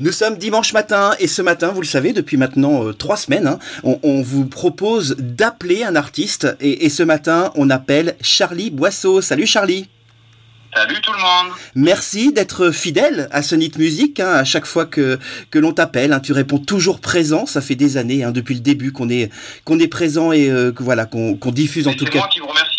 Nous sommes dimanche matin et ce matin, vous le savez, depuis maintenant euh, trois semaines, hein, on, vous propose d'appeler un artiste et, ce matin, on appelle Charlie Boisseau. Salut Charlie. Salut tout le monde. Merci d'être fidèle à Sonit Music. Hein, à chaque fois que, que l'on t'appelle, hein, tu réponds toujours présent. Ça fait des années, depuis le début, qu'on est, qu'on est présent et euh, que voilà, qu'on diffuse en tout cas. C'est moi qui vous remercie.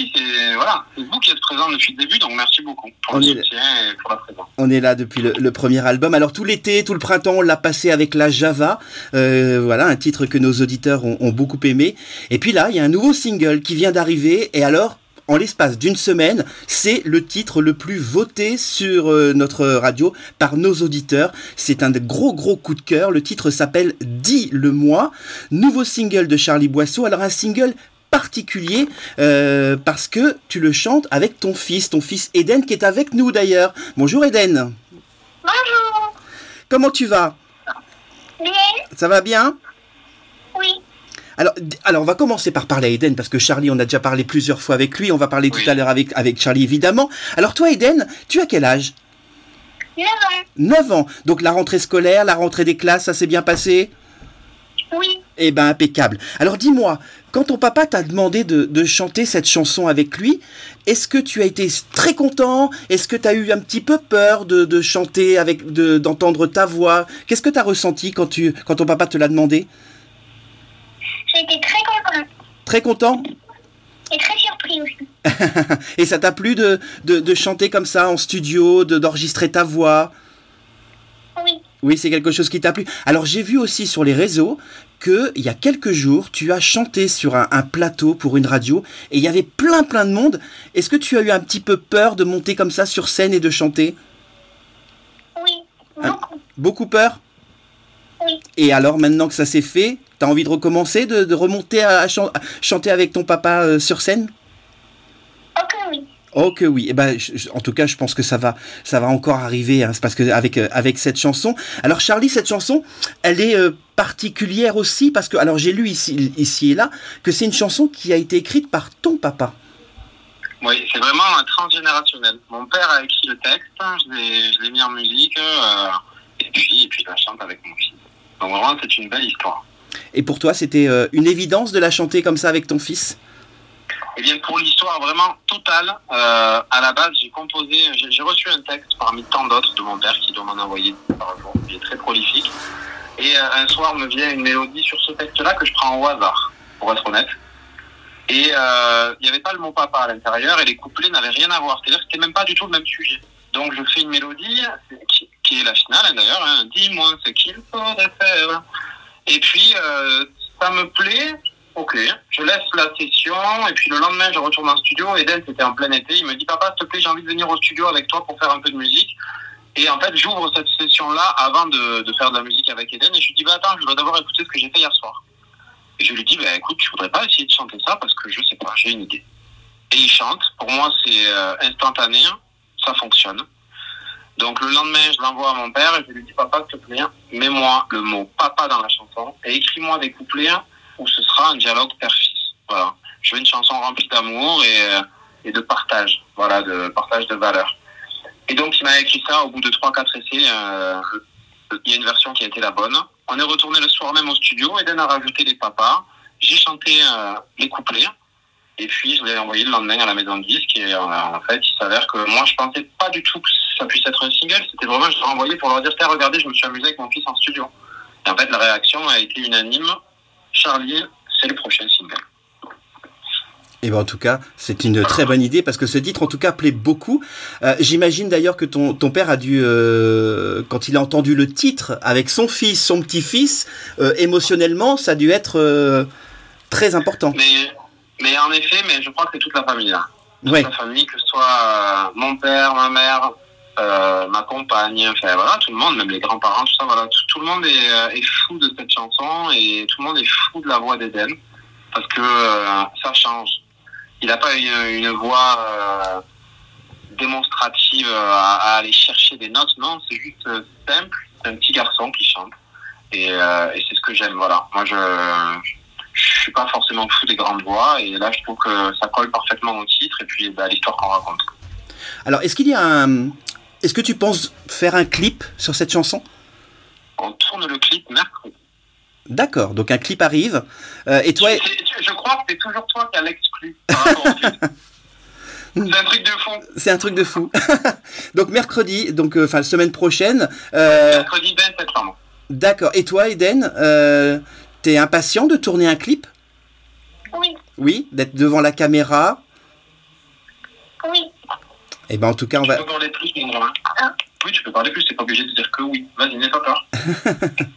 C'est vous qui êtes présent depuis le début, donc merci beaucoup pour le soutien et pour la présence. On est là depuis le, premier album. Alors tout l'été, tout le printemps, on l'a passé avec la Java. Euh, voilà, un titre que nos auditeurs ont, beaucoup aimé. Et puis là, il y a un nouveau single qui vient d'arriver. Et alors, en l'espace d'une semaine, c'est le titre le plus voté sur euh, notre radio par nos auditeurs. C'est un gros gros coup de cœur. Le titre s'appelle Dis le moi. Nouveau single de Charlie Boisseau. Alors un single particulier euh, parce que tu le chantes avec ton fils, ton fils Eden qui est avec nous d'ailleurs. Bonjour Eden. Bonjour. Comment tu vas? Bien. Ça va bien? Oui. Alors, alors, on va commencer par parler à Eden, parce que Charlie, on a déjà parlé plusieurs fois avec lui. On va parler tout à l'heure avec, avec Charlie, évidemment. Alors, toi, Eden, tu as quel âge? 9 ans. 9 ans. Donc, la rentrée scolaire, la rentrée des classes, ça s'est bien passé? Oui. Eh ben, impeccable. Alors, dis-moi, quand ton papa t'a demandé de, chanter cette chanson avec lui, est-ce que tu as été très content? Est-ce que tu as eu un petit peu peur de, chanter, avec, d'entendre ta voix? Qu'est-ce que tu as ressenti quand, tu, quand ton papa te l'a demandé? J'ai été très content. Très content? Et très surpris aussi. Et ça t'a plu de, de, chanter comme ça en studio, d'enregistrer ta voix? Oui. C'est quelque chose qui t'a plu. Alors j'ai vu aussi sur les réseaux que il y a quelques jours, tu as chanté sur un, plateau pour une radio et il y avait plein plein de monde. Est-ce que tu as eu un petit peu peur de monter comme ça sur scène et de chanter? Oui, hein beaucoup. beaucoup peur? Oui. Et alors maintenant que ça s'est fait, tu as envie de recommencer, de, remonter à, chanter avec ton papa euh, sur scène? Oh que oui. Eh ben, en tout cas, je pense que ça va, ça va encore arriver. Hein, parce que avec euh, avec cette chanson. Alors Charlie, cette chanson, elle est euh, particulière aussi parce que alors j'ai lu ici ici et là que c'est une chanson qui a été écrite par ton papa. Oui, c'est vraiment un transgénérationnel. Mon père a écrit le texte, je l'ai mis en musique euh, et puis et puis je la chante avec mon fils. Donc vraiment, c'est une belle histoire. Et pour toi, c'était une évidence de la chanter comme ça avec ton fils? Eh bien, pour l'histoire vraiment totale, euh, à la base, j'ai composé, j'ai reçu un texte parmi tant d'autres de mon père qui doit m'en envoyer par jour. Il est très prolifique. Et euh, un soir me vient une mélodie sur ce texte-là que je prends au hasard, pour être honnête. Et euh, il n'y avait pas le mot papa à l'intérieur et les couplets n'avaient rien à voir. C'est-à-dire que c'était même pas du tout le même sujet. Donc je fais une mélodie qui, est la finale hein, d'ailleurs. Hein. Dis-moi ce qu'il faudrait faire. Et puis ça me plaît Ok, je laisse la session et puis le lendemain je retourne en studio. Eden c'était en plein été. Il me dit papa s'il te plaît j'ai envie de venir au studio avec toi pour faire un peu de musique. Et en fait j'ouvre cette session là avant de, faire de la musique avec Eden et je lui dis bah attends je voudrais d'abord écouter ce que j'ai fait hier soir. Et je lui dis bah écoute tu voudrais pas essayer de chanter ça parce que je sais pas j'ai une idée. Et il chante. Pour moi c'est euh, instantané, ça fonctionne. Donc le lendemain, je l'envoie à mon père et je lui dis papa, s'il te plaît, mets-moi le mot papa dans la chanson et écris-moi des couplets où ce sera un dialogue père-fils. Voilà. Je veux une chanson remplie d'amour et, euh, et, de partage, voilà, de partage de valeurs. Et donc, il m'a écrit ça au bout de 3-4 essais. Euh, il y a une version qui a été la bonne. On est retourné le soir même au studio. Eden a rajouté les papas. J'ai chanté euh, les couplets. Et puis, je l'ai envoyé le lendemain à la maison de disque. Et en fait, il s'avère que moi, je pensais pas du tout que ça puisse être un single. C'était vraiment, je l'ai envoyé pour leur dire, regardez, je me suis amusé avec mon fils en studio. Et en fait, la réaction a été unanime. Charlie, c'est le prochain single. Et eh ben en tout cas, c'est une très bonne idée parce que ce titre, en tout cas, plaît beaucoup. Euh, j'imagine d'ailleurs que ton, ton père a dû, euh, quand il a entendu le titre avec son fils, son petit-fils, euh, émotionnellement, ça a dû être très important. Mais, mais en effet, mais je crois que c'est toute la famille là. Toute la famille, que ce soit mon père, ma mère, euh, ma compagne, enfin voilà, tout le monde, même les grands-parents, tout ça, voilà, tout, le monde est, euh, est, fou de cette chanson et tout le monde est fou de la voix d'Eden parce que euh, ça change. Il n'a pas une, une voix démonstrative à, aller chercher des notes, non, c'est juste simple, c'est un petit garçon qui chante et, c'est ce que j'aime, voilà. Moi, je, je suis pas forcément fou des grandes voix et là, je trouve que ça colle parfaitement au titre et puis bah, l'histoire qu'on raconte. Alors, est-ce qu'il y a un, est-ce que tu penses faire un clip sur cette chanson? On tourne le clip mercredi. D'accord, donc un clip arrive. Euh, et toi, je crois que c'est toujours toi qui as l'exclu. C'est un truc de fond. c'est un truc de fou. donc mercredi, donc euh, enfin semaine prochaine. euh, Mercredi 20 septembre. D'accord. Et toi, Eden, euh, t'es impatient de tourner un clip? Oui, Oui, d'être devant la caméra? oui. Et ben en tout cas, on Tu va. peux parler plus, mon grand. Ah. Oui, tu peux parler plus, t'es pas obligé de dire que oui. Vas-y, n'aie pas peur.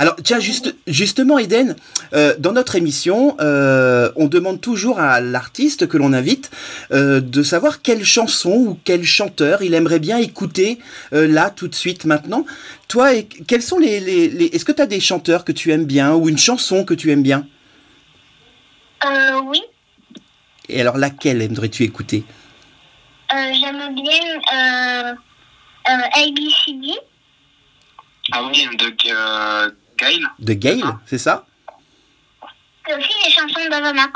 Alors tiens, juste, justement, Eden, euh, dans notre émission, euh, on demande toujours à l'artiste que l'on invite euh, de savoir quelle chanson ou quel chanteur il aimerait bien écouter euh, là tout de suite maintenant. Toi, et- quels sont les, les, les- est-ce que tu as des chanteurs que tu aimes bien ou une chanson que tu aimes bien? Euh, oui. Et alors laquelle aimerais-tu écouter? Euh, J'aime bien euh, euh, ABCD. Ah oui, de euh, Gail. De Gail, c'est ça Et aussi les chansons d'Ava Max.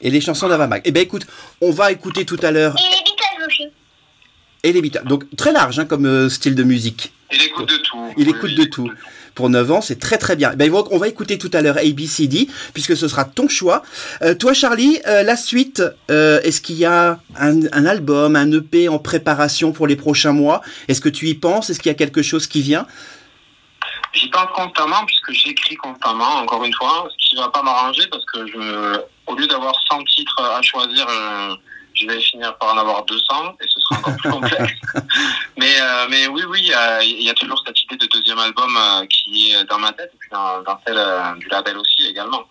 Et les chansons d'Avamax. Eh ben écoute, on va écouter tout à l'heure Et les Beatles aussi. et les Beatles. Donc très large hein, comme euh, style de musique. Il écoute de tout. Il Oui, écoute oui, de tout. Pour 9 ans, c'est très très bien. Ben, on va écouter tout à l'heure ABCD, puisque ce sera ton choix. Euh, toi, Charlie, euh, la suite, euh, est-ce qu'il y a un, un album, un EP en préparation pour les prochains mois? Est-ce que tu y penses? Est-ce qu'il y a quelque chose qui vient? J'y pense constamment puisque j'écris constamment, encore une fois, ce qui va pas m'arranger parce que je, au lieu d'avoir 100 titres à choisir, je vais finir par en avoir 200 et ce sera encore plus complexe. mais, euh, mais oui, oui, il y a- il y, a toujours cette idée de album euh, qui est dans ma tête et puis dans, celle euh, du label aussi également.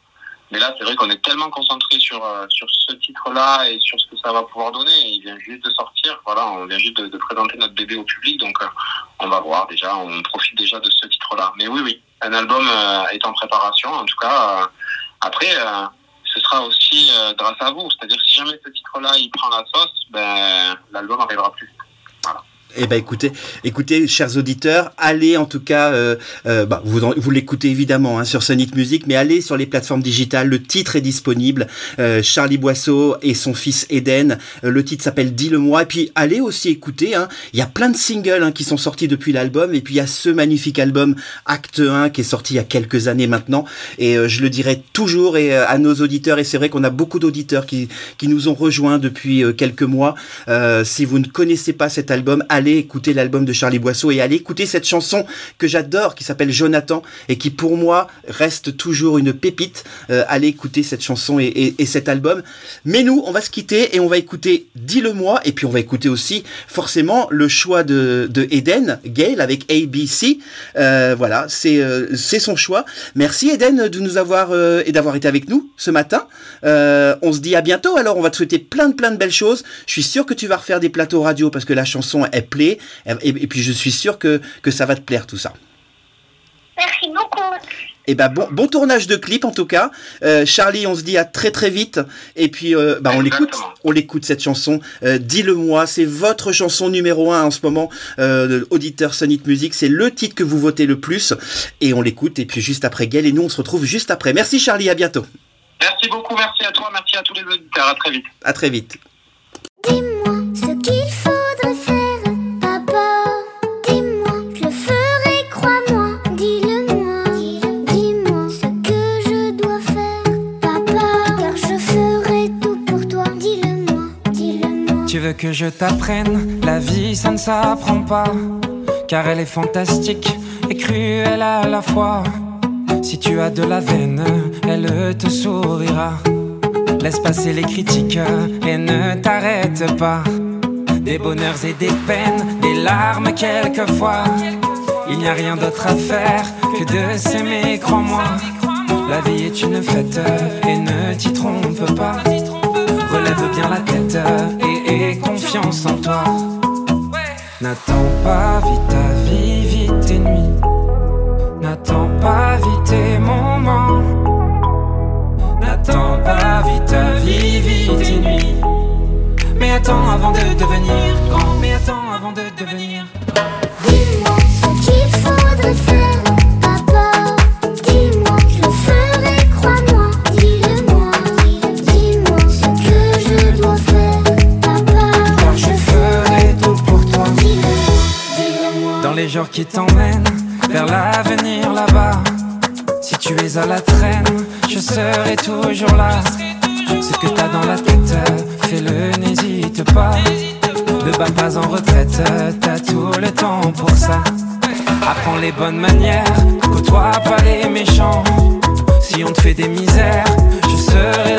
Mais là, c'est vrai qu'on est tellement concentré sur, euh, sur ce titre-là et sur ce que ça va pouvoir donner. Il vient juste de sortir, voilà, on vient juste de, présenter notre bébé au public, donc on va voir déjà, on profite déjà de ce titre-là. Mais oui, oui, un album est en préparation, en tout cas. après, ce sera aussi grâce à vous, c'est-à-dire si jamais ce titre-là il prend la sauce, ben l'album arrivera plus. Eh ben écoutez, écoutez, chers auditeurs, allez en tout cas, euh, euh, bah, vous, vous l'écoutez évidemment hein, sur Sonic Music, mais allez sur les plateformes digitales. Le titre est disponible. Euh, Charlie Boisseau et son fils Eden. Euh, le titre s'appelle Dis-le-moi. Et puis allez aussi écouter. hein, Il y a plein de singles hein, qui sont sortis depuis l'album. Et puis il y a ce magnifique album Acte 1 qui est sorti il y a quelques années maintenant. Et euh, je le dirai toujours et à nos auditeurs. Et c'est vrai qu'on a beaucoup d'auditeurs qui qui nous ont rejoints depuis quelques mois. Si vous ne connaissez pas cet album, écouter l'album de Charlie Boisseau et allez écouter cette chanson que j'adore qui s'appelle Jonathan et qui pour moi reste toujours une pépite. Euh, allez écouter cette chanson et, et- et cet album. Mais nous, on va se quitter et on va écouter Dis-le-moi et puis on va écouter aussi forcément le choix de, de Eden, Gail avec ABC. Euh, voilà, c'est euh, c'est son choix. Merci Eden de nous avoir euh, et d'avoir été avec nous ce matin. On se dit à bientôt. Alors, on va te souhaiter plein de plein de belles choses. Je suis sûr que tu vas refaire des plateaux radio parce que la chanson plaît. Et, et puis, je suis sûr que, que ça va te plaire tout ça. Merci beaucoup. Et ben bon, bon tournage de clip en tout cas. Euh, Charlie, on se dit à très très vite. Et puis, euh, bah, on l'écoute. On l'écoute cette chanson. Euh, Dis-le-moi, c'est votre chanson numéro un en ce moment. De auditeur Sonic Music, c'est le titre que vous votez le plus. Et on l'écoute. Et puis juste après Gail et nous, on se retrouve juste après. Merci Charlie, à bientôt. Merci beaucoup, merci à toi, merci à tous les auditeurs, à très vite. À très vite. Que je t'apprenne La vie, ça ne s'apprend pas. Car elle est fantastique et cruelle à la fois. Si tu as de la veine, elle te sourira. Laisse passer les critiques et ne t'arrête pas. Des bonheurs et des peines, des larmes quelquefois. Il n'y a rien d'autre à faire que de s'aimer, crois-moi. La vie est une fête et ne t'y trompe pas. Relève bien la tête et aie confiance en toi. N'attends pas vite ta vie, vite tes nuits. N'attends pas vite tes moments. N'attends pas vite ta vie, vite tes nuits. Mais attends avant de devenir grand. Mais attends avant de devenir Dis-moi ce qu'il faudrait faire, jours qui t'emmène vers l'avenir là-bas. Si tu es à la traîne, je serai toujours là. Ce que t'as dans la tête, fais-le, n'hésite pas. Ne bats pas en retraite, t'as tout le temps pour ça. Apprends les bonnes manières, côtoie pas les méchants. Si on te fait des misères, je serai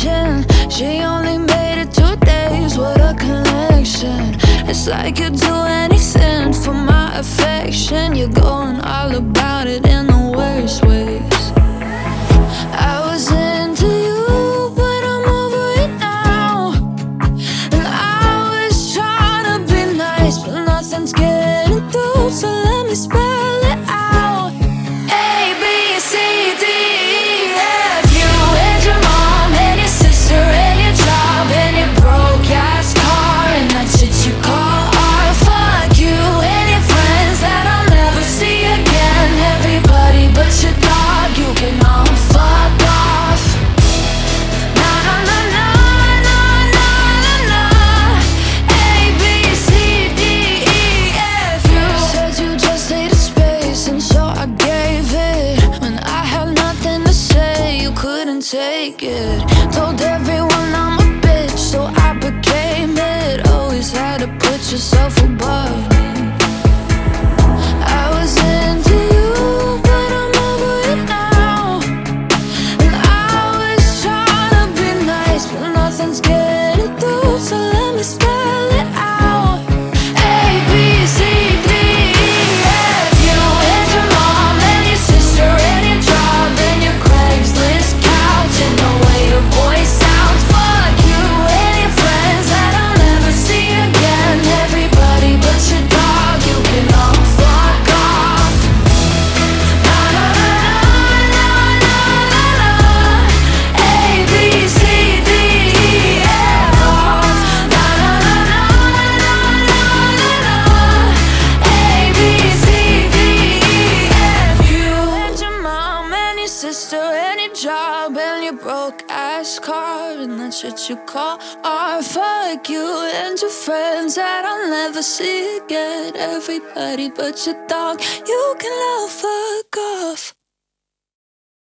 attention. She only made it two days. What a connection. It's like you'd do anything for my affection. You're going all about it in the worst way. that you call are fuck you and your friends that I'll never see again. Everybody but your dog, you can love fuck off.